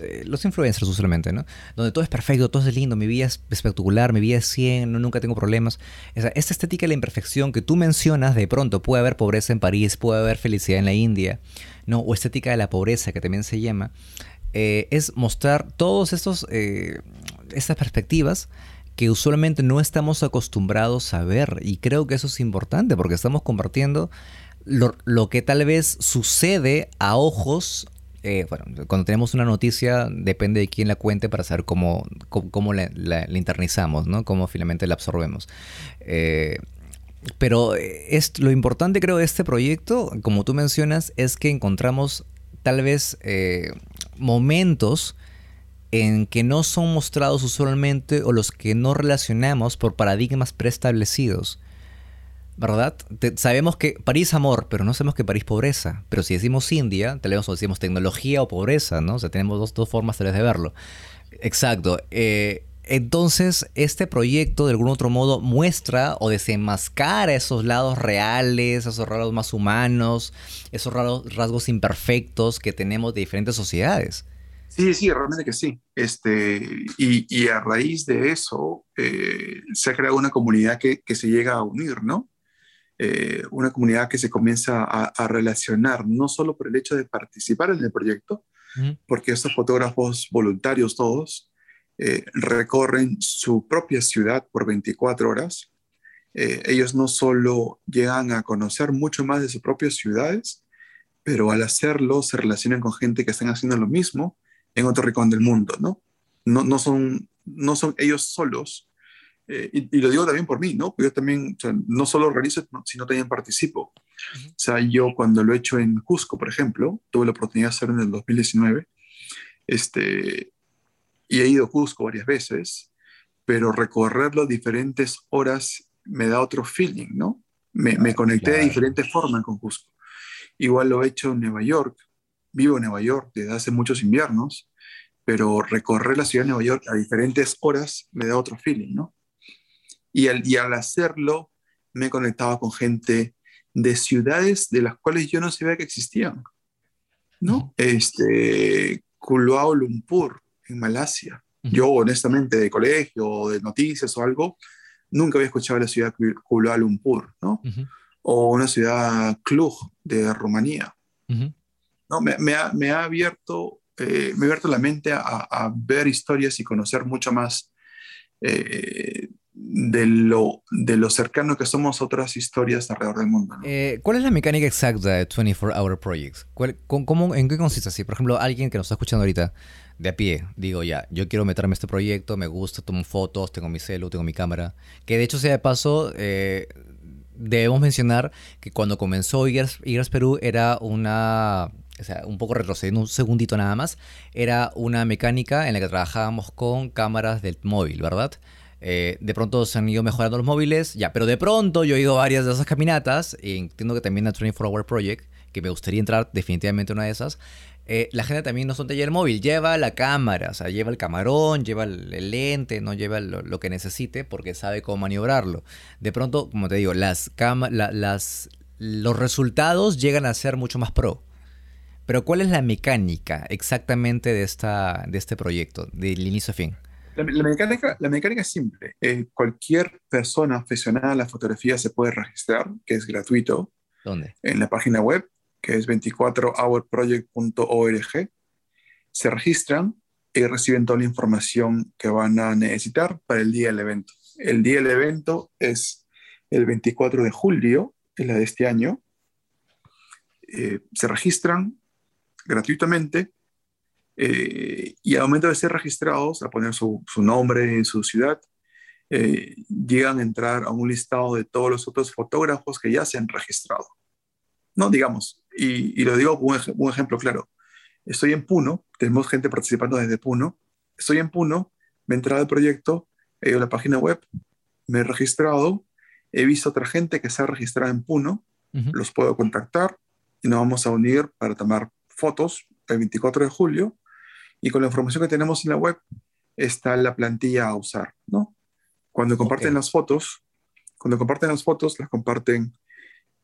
eh, los influencers usualmente, ¿no? Donde todo es perfecto, todo es lindo, mi vida es espectacular, mi vida es 100, no, nunca tengo problemas. O esta estética de la imperfección que tú mencionas, de pronto puede haber pobreza en París, puede haber felicidad en la India, ¿no? O estética de la pobreza, que también se llama. Eh, es mostrar todos estos eh, estas perspectivas que usualmente no estamos acostumbrados a ver y creo que eso es importante porque estamos compartiendo lo, que tal vez sucede a ojos eh, bueno, cuando tenemos una noticia depende de quién la cuente para saber cómo, cómo, la, internizamos, ¿no? Cómo finalmente la absorbemos. pero es, lo importante creo de este proyecto, como tú mencionas, es que encontramos tal vez momentos en que no son mostrados usualmente o los que no relacionamos por paradigmas preestablecidos. ¿Verdad? sabemos que París amor, pero no sabemos que París pobreza. Pero si decimos India, tenemos decimos tecnología o pobreza, ¿no? O sea, tenemos dos, dos formas de verlo. Exacto. Eh, entonces, este proyecto de algún otro modo muestra o desenmascara esos lados reales, esos rasgos más humanos, esos rasgos imperfectos que tenemos de diferentes sociedades.
Sí, sí, realmente que sí. Este, y, a raíz de eso eh, se ha creado una comunidad que, se llega a unir, ¿no? Eh, una comunidad que se comienza a, relacionar, no solo por el hecho de participar en el proyecto, porque estos fotógrafos voluntarios todos, eh, recorren su propia ciudad por 24 horas. Eh, ellos no solo llegan a conocer mucho más de sus propias ciudades, pero al hacerlo se relacionan con gente que están haciendo lo mismo en otro rincón del mundo, ¿no? No, no, son, no son ellos solos. Eh, y, lo digo también por mí, ¿no? Yo también, no solo realizo, sino también participo. O sea, yo cuando lo he hecho en Cusco, por ejemplo, tuve la oportunidad de hacerlo en el 2019, este, y he ido a Cusco varias veces, pero recorrerlo diferentes horas me da otro feeling, ¿no? Me, me conecté de diferentes formas con Cusco. Igual lo he hecho en Nueva York, vivo en Nueva York desde hace muchos inviernos, pero recorrer la ciudad de Nueva York a diferentes horas me da otro feeling, ¿no? Y al, y al hacerlo me conectaba con gente de ciudades de las cuales yo no sabía que existían, ¿no? Este, Kuala Lumpur, en Malasia. Yo, honestamente, de colegio o de noticias o algo, nunca había escuchado la ciudad Kuala Lumpur, ¿no? O una ciudad Cluj de Rumanía. ¿no? Me, me, ha, me, ha, abierto, eh, me ha abierto la mente a, a, ver historias y conocer mucho más eh, de, lo, de lo cercano que somos otras historias alrededor del mundo.
Eh, ¿Cuál es la mecánica exacta de 24 Hour Projects? ¿Cómo, ¿En qué consiste así? Por ejemplo, alguien que nos está escuchando ahorita de a pie, digo ya, yo quiero meterme a este proyecto, me gusta, tomo fotos, tengo mi celu, tengo mi cámara, que de hecho sea de paso, eh, debemos mencionar que cuando comenzó IGRAS Perú era una, o sea, un poco retrocediendo un segundito nada más, era una mecánica en la que trabajábamos con cámaras del móvil, ¿verdad? Eh, de pronto se han ido mejorando los móviles, ya, pero de pronto yo he ido a varias de esas caminatas, y entiendo que también a 24 Hour Project, que me gustaría entrar definitivamente una de esas, eh, la gente también no es un taller móvil, lleva la cámara, o sea, lleva el camarón, lleva el, lente, no lleva lo, que necesite porque sabe cómo maniobrarlo. De pronto, como te digo, las, las los resultados llegan a ser mucho más pro. Pero ¿cuál es la mecánica exactamente de, esta, de este proyecto, del inicio a fin?
La, mecánica, la mecánica es simple. Eh, cualquier persona aficionada a la fotografía se puede registrar, que es gratuito.
¿Dónde?
En la página web que es 24hourproject.org, se registran y reciben toda la información que van a necesitar para el día del evento. El día del evento es el 24 de julio, es la de este año. Eh, se registran gratuitamente eh, y al momento de ser registrados, a poner su, nombre en su ciudad, eh, llegan a entrar a un listado de todos los otros fotógrafos que ya se han registrado. No, digamos, y, lo digo como un, ejemplo claro. Estoy en Puno, tenemos gente participando desde Puno. Estoy en Puno, me he entrado al proyecto, he ido a la página web, me he registrado, he visto otra gente que se ha registrado en Puno, los puedo contactar y nos vamos a unir para tomar fotos el 24 de julio. Y con la información que tenemos en la web está la plantilla a usar, ¿no? Cuando comparten las fotos, cuando comparten las fotos, las comparten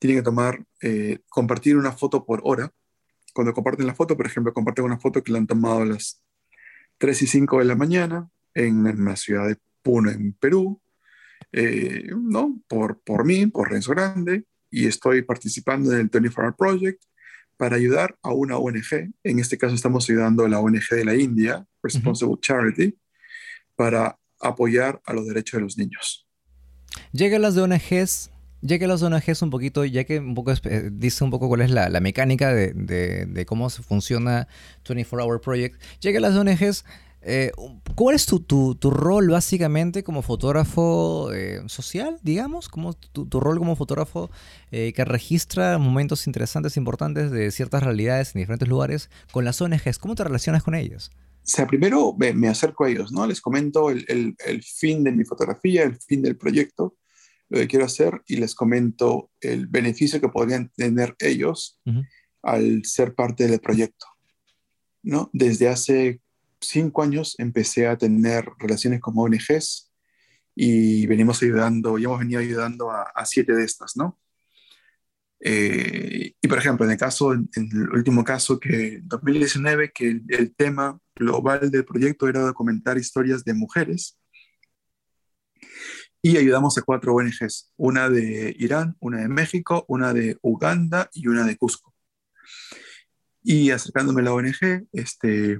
tienen que tomar, eh, compartir una foto por hora. Cuando comparten la foto, por ejemplo, comparten una foto que la han tomado a las 3 y 5 de la mañana en, la ciudad de Puno, en Perú, eh, ¿no? Por, por mí, por Renzo Grande, y estoy participando en el 24 Hour Project para ayudar a una ONG. En este caso estamos ayudando a la ONG de la India, Responsible Charity, para apoyar a los derechos de los niños.
¿Llegan las de ONGs ya que los ONGs un poquito, ya que un poco eh, dice un poco cuál es la, mecánica de, cómo se funciona 24 Hour Project, ya que las ONGs, eh, ¿cuál es tu, rol básicamente como fotógrafo eh, social, digamos? Como tu, rol como fotógrafo que registra momentos interesantes, importantes de ciertas realidades en diferentes lugares con las ONGs? ¿Cómo te relacionas con ellas?
O sea, primero me, acerco a ellos, ¿no? Les comento el, el fin de mi fotografía, el fin del proyecto lo que quiero hacer y les comento el beneficio que podrían tener ellos al ser parte del proyecto. ¿no? Desde hace cinco años empecé a tener relaciones con ONGs y venimos ayudando, y hemos venido ayudando a, siete de estas, ¿no? Eh, y por ejemplo, en el caso, en el último caso, que en 2019, que el, el, tema global del proyecto era documentar historias de mujeres y ayudamos a cuatro ONGs, una de Irán, una de México, una de Uganda y una de Cusco. Y acercándome a la ONG, este,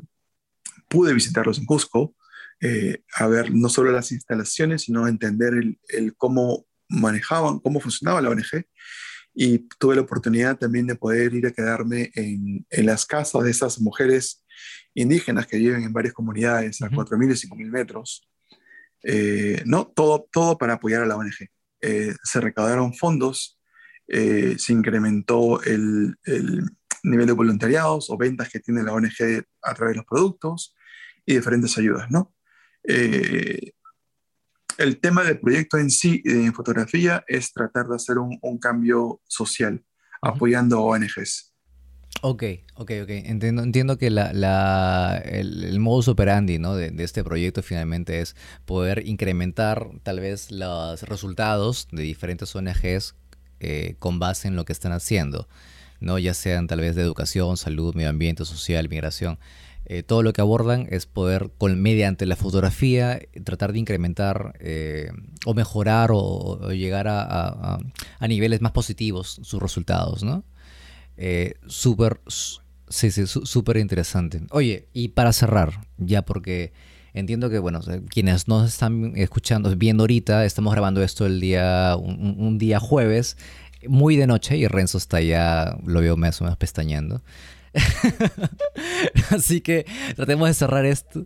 pude visitarlos en Cusco, eh, a ver no solo las instalaciones, sino entender el, cómo manejaban, cómo funcionaba la ONG. Y tuve la oportunidad también de poder ir a quedarme en, en las casas de esas mujeres indígenas que viven en varias comunidades a 4.000 y 5.000 metros eh, no, todo, todo para apoyar a la ONG. Eh, se recaudaron fondos, eh, se incrementó el, nivel de voluntariados o ventas que tiene la ONG a través de los productos y diferentes ayudas, ¿no? el tema del proyecto en sí, en fotografía, es tratar de hacer un, cambio social, apoyando a ONGs.
Ok, ok, ok. Entiendo, entiendo que la, el, modus operandi ¿no? de, este proyecto finalmente es poder incrementar tal vez los resultados de diferentes ONGs eh, con base en lo que están haciendo, ¿no? ya sean tal vez de educación, salud, medio ambiente, social, migración. Eh, todo lo que abordan es poder, con, mediante la fotografía, tratar de incrementar eh, o mejorar o, llegar a, a, niveles más positivos sus resultados, ¿no? Eh, súper, sí, sí, súper interesante. Oye, y para cerrar, ya porque entiendo que, bueno, quienes nos están escuchando, viendo ahorita, estamos grabando esto el día, un, día jueves. muy de noche y Renzo está ya, lo veo más o menos pestañeando. Así que tratemos de cerrar esto.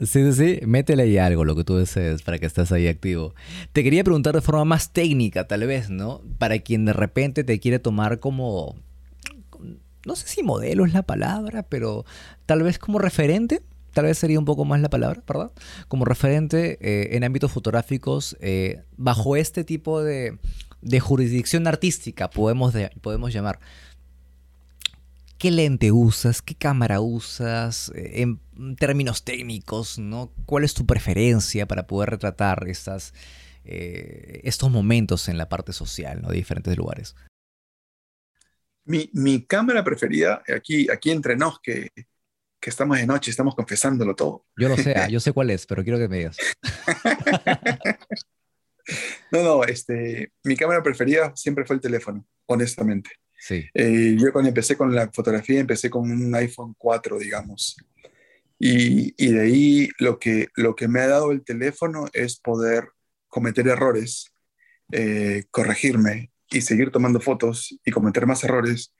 Sí, sí, sí, métele ahí algo, lo que tú desees, para que estés ahí activo. Te quería preguntar de forma más técnica, tal vez, ¿no? Para quien de repente te quiere tomar como, no sé si modelo es la palabra, pero tal vez como referente, tal vez sería un poco más la palabra, ¿verdad? Como referente eh, en ámbitos fotográficos, eh, bajo este tipo de, jurisdicción artística, podemos, podemos llamar. ¿Qué lente usas? ¿Qué cámara usas? Eh, en términos técnicos, ¿no? ¿Cuál es tu preferencia para poder retratar estas, estos momentos en la parte social, ¿no? De diferentes lugares.
Mi, mi cámara preferida, aquí, aquí entre nos, que, que estamos de noche, estamos confesándolo todo.
Yo lo sé, yo sé cuál es, pero quiero que me digas.
no, no, este, mi cámara preferida siempre fue el teléfono, honestamente.
Sí.
Eh, yo cuando empecé con la fotografía, empecé con un iPhone 4, digamos. Y, y, de ahí lo que, lo que me ha dado el teléfono es poder cometer errores, eh, corregirme y seguir tomando fotos y cometer más errores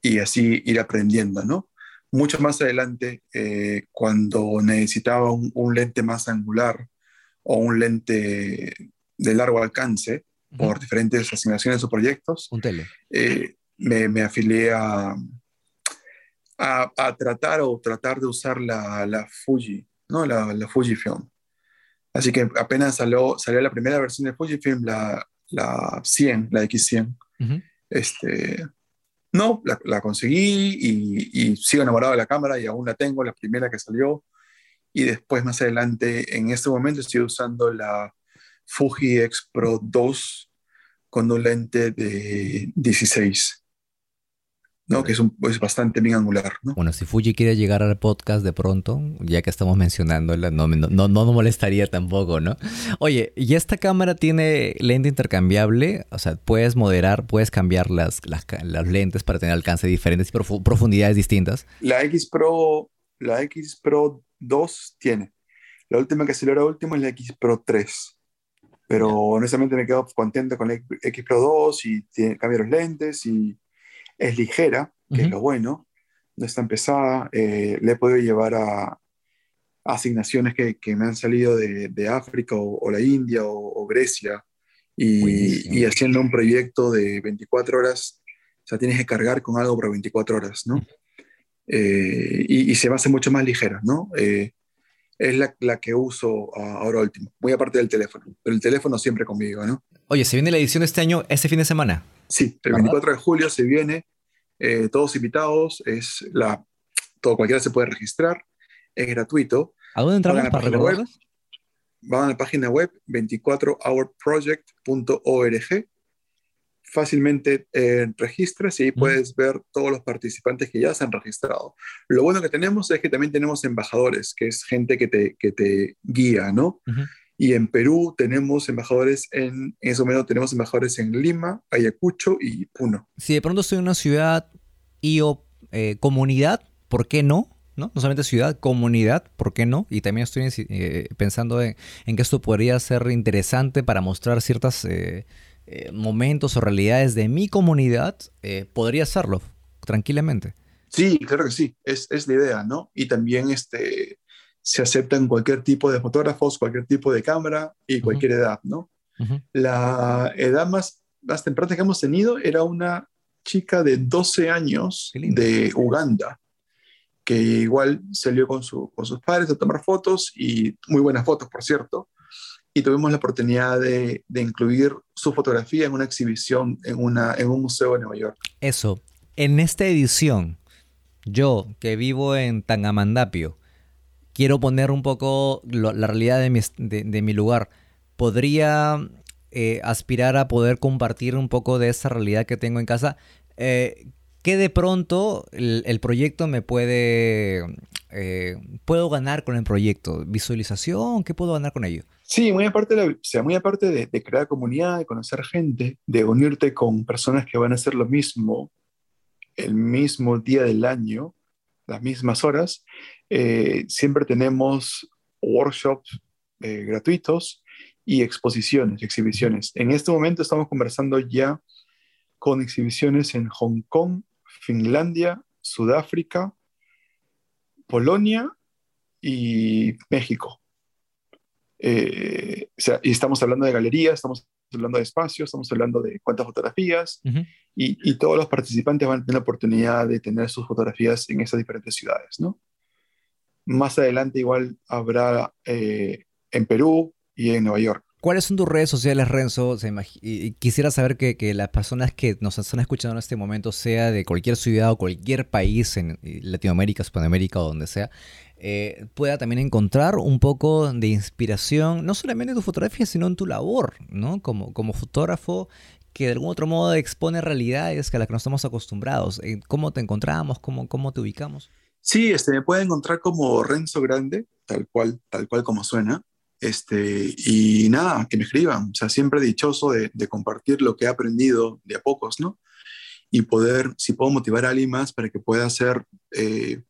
y así ir aprendiendo, ¿no? Mucho más adelante, eh, cuando necesitaba un, un, lente más angular o un lente de largo alcance, uh -huh. por diferentes asignaciones o proyectos,
un tele.
Eh, me, me, afilié a, a, a, tratar o tratar de usar la, la Fuji, ¿no? La, la, Fujifilm. Así que apenas salió, salió la primera versión de Fujifilm, la, la 100, la X100. Uh -huh. este, no, la, la conseguí y, y, sigo enamorado de la cámara y aún la tengo, la primera que salió. Y después, más adelante, en este momento estoy usando la Fuji X Pro 2 con un lente de 16. ¿No? que es, un, es, bastante bien angular. ¿no?
Bueno, si Fuji quiere llegar al podcast de pronto, ya que estamos mencionándola, no, no, no, no molestaría tampoco, ¿no? Oye, ¿y esta cámara tiene lente intercambiable? O sea, puedes moderar, puedes cambiar las, las, las lentes para tener alcance diferentes y prof profundidades distintas.
La X Pro, la X Pro 2 tiene. La última que salió ahora último es la X Pro 3. Pero honestamente me quedo contento con la X Pro 2 y tiene, cambia los lentes y es ligera, que uh -huh. es lo bueno, no es tan pesada, eh, le he podido llevar a, a asignaciones que, que, me han salido de, de África o, o, la India o, o Grecia y, y, haciendo un proyecto de 24 horas, o sea, tienes que cargar con algo por 24 horas, ¿no? Uh -huh. eh, y, y, se me hace mucho más ligera, ¿no? Eh, es la, la, que uso ahora último, muy aparte del teléfono, pero el teléfono siempre conmigo, ¿no?
Oye, ¿se viene la edición de este año, este fin de semana?
Sí, el 24 de julio se viene, eh, todos invitados, es la, todo, cualquiera se puede registrar, es gratuito.
¿A dónde entramos para recordarlos?
Van a la página web 24hourproject.org, fácilmente eh, registras y ahí mm. puedes ver todos los participantes que ya se han registrado. Lo bueno que tenemos es que también tenemos embajadores, que es gente que te, que te guía, ¿no? Uh -huh. Y en Perú tenemos embajadores en, en ese momento tenemos embajadores en Lima, Ayacucho y Puno.
Si de pronto estoy en una ciudad y o eh, comunidad, ¿por qué no? ¿no? No solamente ciudad, comunidad, ¿por qué no? Y también estoy eh, pensando en, en, que esto podría ser interesante para mostrar ciertas eh, eh, momentos o realidades de mi comunidad, eh, podría hacerlo tranquilamente.
Sí, claro que sí, es, es la idea, ¿no? Y también este, se aceptan cualquier tipo de fotógrafos, cualquier tipo de cámara y cualquier uh -huh. edad, ¿no? Uh -huh. La edad más, más temprana que hemos tenido era una chica de 12 años de Uganda, que igual salió con, su, con sus padres a tomar fotos y muy buenas fotos, por cierto y tuvimos la oportunidad de, de, incluir su fotografía en una exhibición en, una, en un museo de Nueva York.
Eso, en esta edición, yo que vivo en Tangamandapio, quiero poner un poco la realidad de mi, lugar. ¿Podría eh, aspirar a poder compartir un poco de esa realidad que tengo en casa? Eh, ¿Qué de pronto el, proyecto me puede... Eh, puedo ganar con el proyecto? ¿Visualización? ¿Qué puedo ganar con ello?
Sí, muy aparte, de, o sea, muy aparte de, crear comunidad, de conocer gente, de unirte con personas que van a hacer lo mismo el mismo día del año, las mismas horas, eh, siempre tenemos workshops eh, gratuitos y exposiciones, exhibiciones. En este momento estamos conversando ya con exhibiciones en Hong Kong, Finlandia, Sudáfrica, Polonia y México. Eh, y estamos hablando de galerías, estamos hablando de espacios, estamos hablando de cuántas fotografías y, todos los participantes van a tener la oportunidad de tener sus fotografías en esas diferentes ciudades, ¿no? Más adelante igual habrá eh, en Perú y en Nueva York.
¿Cuáles son tus redes sociales, Renzo? y quisiera saber que, las personas que nos están escuchando en este momento, sea de cualquier ciudad o cualquier país en Latinoamérica, Sudamérica o donde sea, eh, pueda también encontrar un poco de inspiración, no solamente en tu fotografía, sino en tu labor, ¿no? Como, como fotógrafo que de algún otro modo expone realidades a las que no estamos acostumbrados. Eh, ¿Cómo te encontramos? ¿Cómo, cómo te ubicamos?
Sí, este, me puede encontrar como Renzo Grande, tal cual, tal cual como suena. Este, y nada, que me escriban. O sea, siempre dichoso de, compartir lo que he aprendido de a pocos, ¿no? Y poder, si puedo motivar a alguien más para que pueda hacer eh,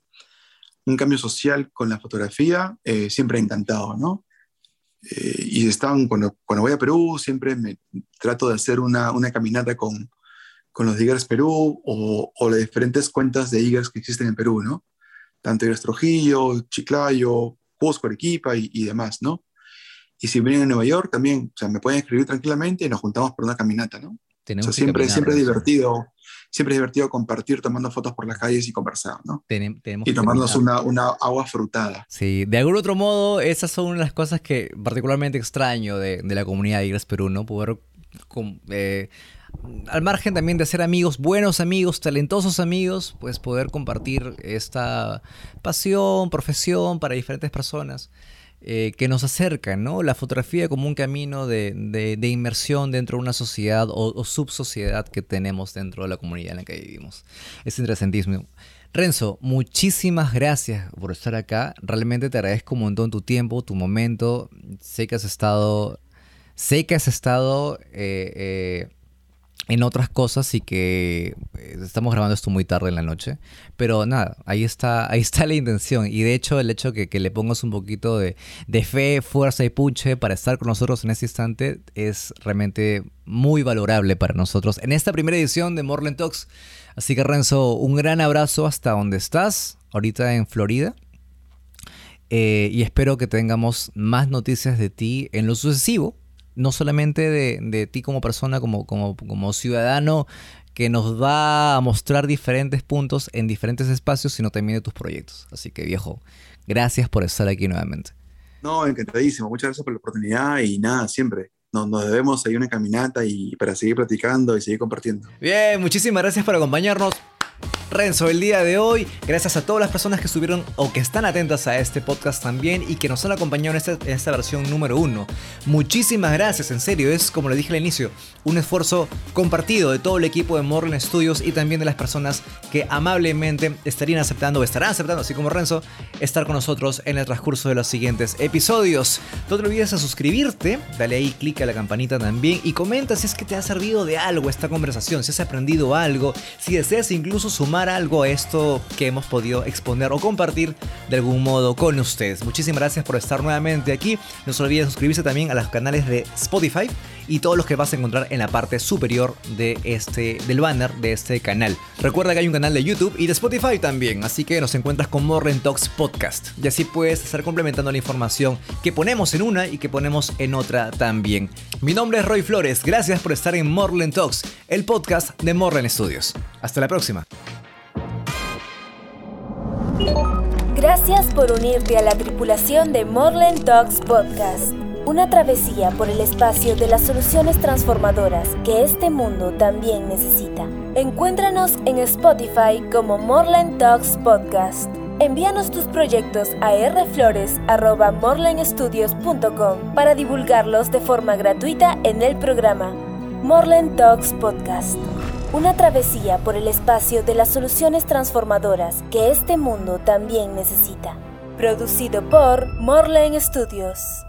un cambio social con la fotografía, eh, siempre encantado, ¿no? Eh, y están, cuando, cuando voy a Perú, siempre me trato de hacer una, una caminata con, con los Diggers Perú o, las diferentes cuentas de Diggers que existen en Perú, ¿no? Tanto Diggers Trujillo, Chiclayo, Cusco, Arequipa y, y demás, ¿no? Y si vienen a Nueva York también, o sea, me pueden escribir tranquilamente y nos juntamos por una caminata, ¿no? Tenemos o sea, siempre, siempre es divertido, siempre es divertido compartir tomando fotos por las calles y conversar, ¿no? y tomarnos una, una, agua frutada.
Sí, de algún otro modo, esas son las cosas que particularmente extraño de, de la comunidad de Igres Perú, ¿no? Poder, eh, al margen también de ser amigos, buenos amigos, talentosos amigos, pues poder compartir esta pasión, profesión para diferentes personas. Eh, que nos acercan, ¿no? La fotografía como un camino de, inmersión dentro de una sociedad o, subsociedad que tenemos dentro de la comunidad en la que vivimos. Es interesantísimo. Renzo, muchísimas gracias por estar acá. Realmente te agradezco un montón tu tiempo, tu momento. Sé que has estado, sé que has estado eh, eh, en otras cosas y que eh, estamos grabando esto muy tarde en la noche. Pero nada, ahí está, ahí está la intención. Y de hecho, el hecho que, que le pongas un poquito de, fe, fuerza y punche para estar con nosotros en este instante es realmente muy valorable para nosotros en esta primera edición de Morland Talks. Así que Renzo, un gran abrazo hasta donde estás, ahorita en Florida. Eh, y espero que tengamos más noticias de ti en lo sucesivo no solamente de, ti como persona, como, como, como ciudadano, que nos va a mostrar diferentes puntos en diferentes espacios, sino también de tus proyectos. Así que viejo, gracias por estar aquí nuevamente.
No, encantadísimo. Muchas gracias por la oportunidad y nada, siempre. Nos, nos debemos ahí una caminata y para seguir platicando y seguir compartiendo.
Bien, muchísimas gracias por acompañarnos. Renzo el día de hoy. Gracias a todas las personas que estuvieron o que están atentas a este podcast también y que nos han acompañado en esta, versión número uno. Muchísimas gracias, en serio, es como le dije al inicio, un esfuerzo compartido de todo el equipo de Morland Studios y también de las personas que amablemente estarían aceptando o estarán aceptando, así como Renzo, estar con nosotros en el transcurso de los siguientes episodios. No te olvides a suscribirte, dale ahí clic a la campanita también y comenta si es que te ha servido de algo esta conversación, si has aprendido algo, si deseas incluso sumar algo a esto que hemos podido exponer o compartir de algún modo con ustedes. Muchísimas gracias por estar nuevamente aquí. No se olviden suscribirse también a los canales de Spotify y todos los que vas a encontrar en la parte superior de este, del banner de este canal. Recuerda que hay un canal de YouTube y de Spotify también, así que nos encuentras con Morren Talks Podcast. Y así puedes estar complementando la información que ponemos en una y que ponemos en otra también. Mi nombre es Roy Flores, gracias por estar en Morlen Talks, el podcast de Morlen Studios. Hasta la próxima.
Gracias por unirte a la tripulación de Morland Talks Podcast, una travesía por el espacio de las soluciones transformadoras que este mundo también necesita. Encuéntranos en Spotify como Morland Talks Podcast. Envíanos tus proyectos a rflores.morlandstudios.com para divulgarlos de forma gratuita en el programa Morland Talks Podcast. Una travesía por el espacio de las soluciones transformadoras que este mundo también necesita. Producido por Morlane Studios.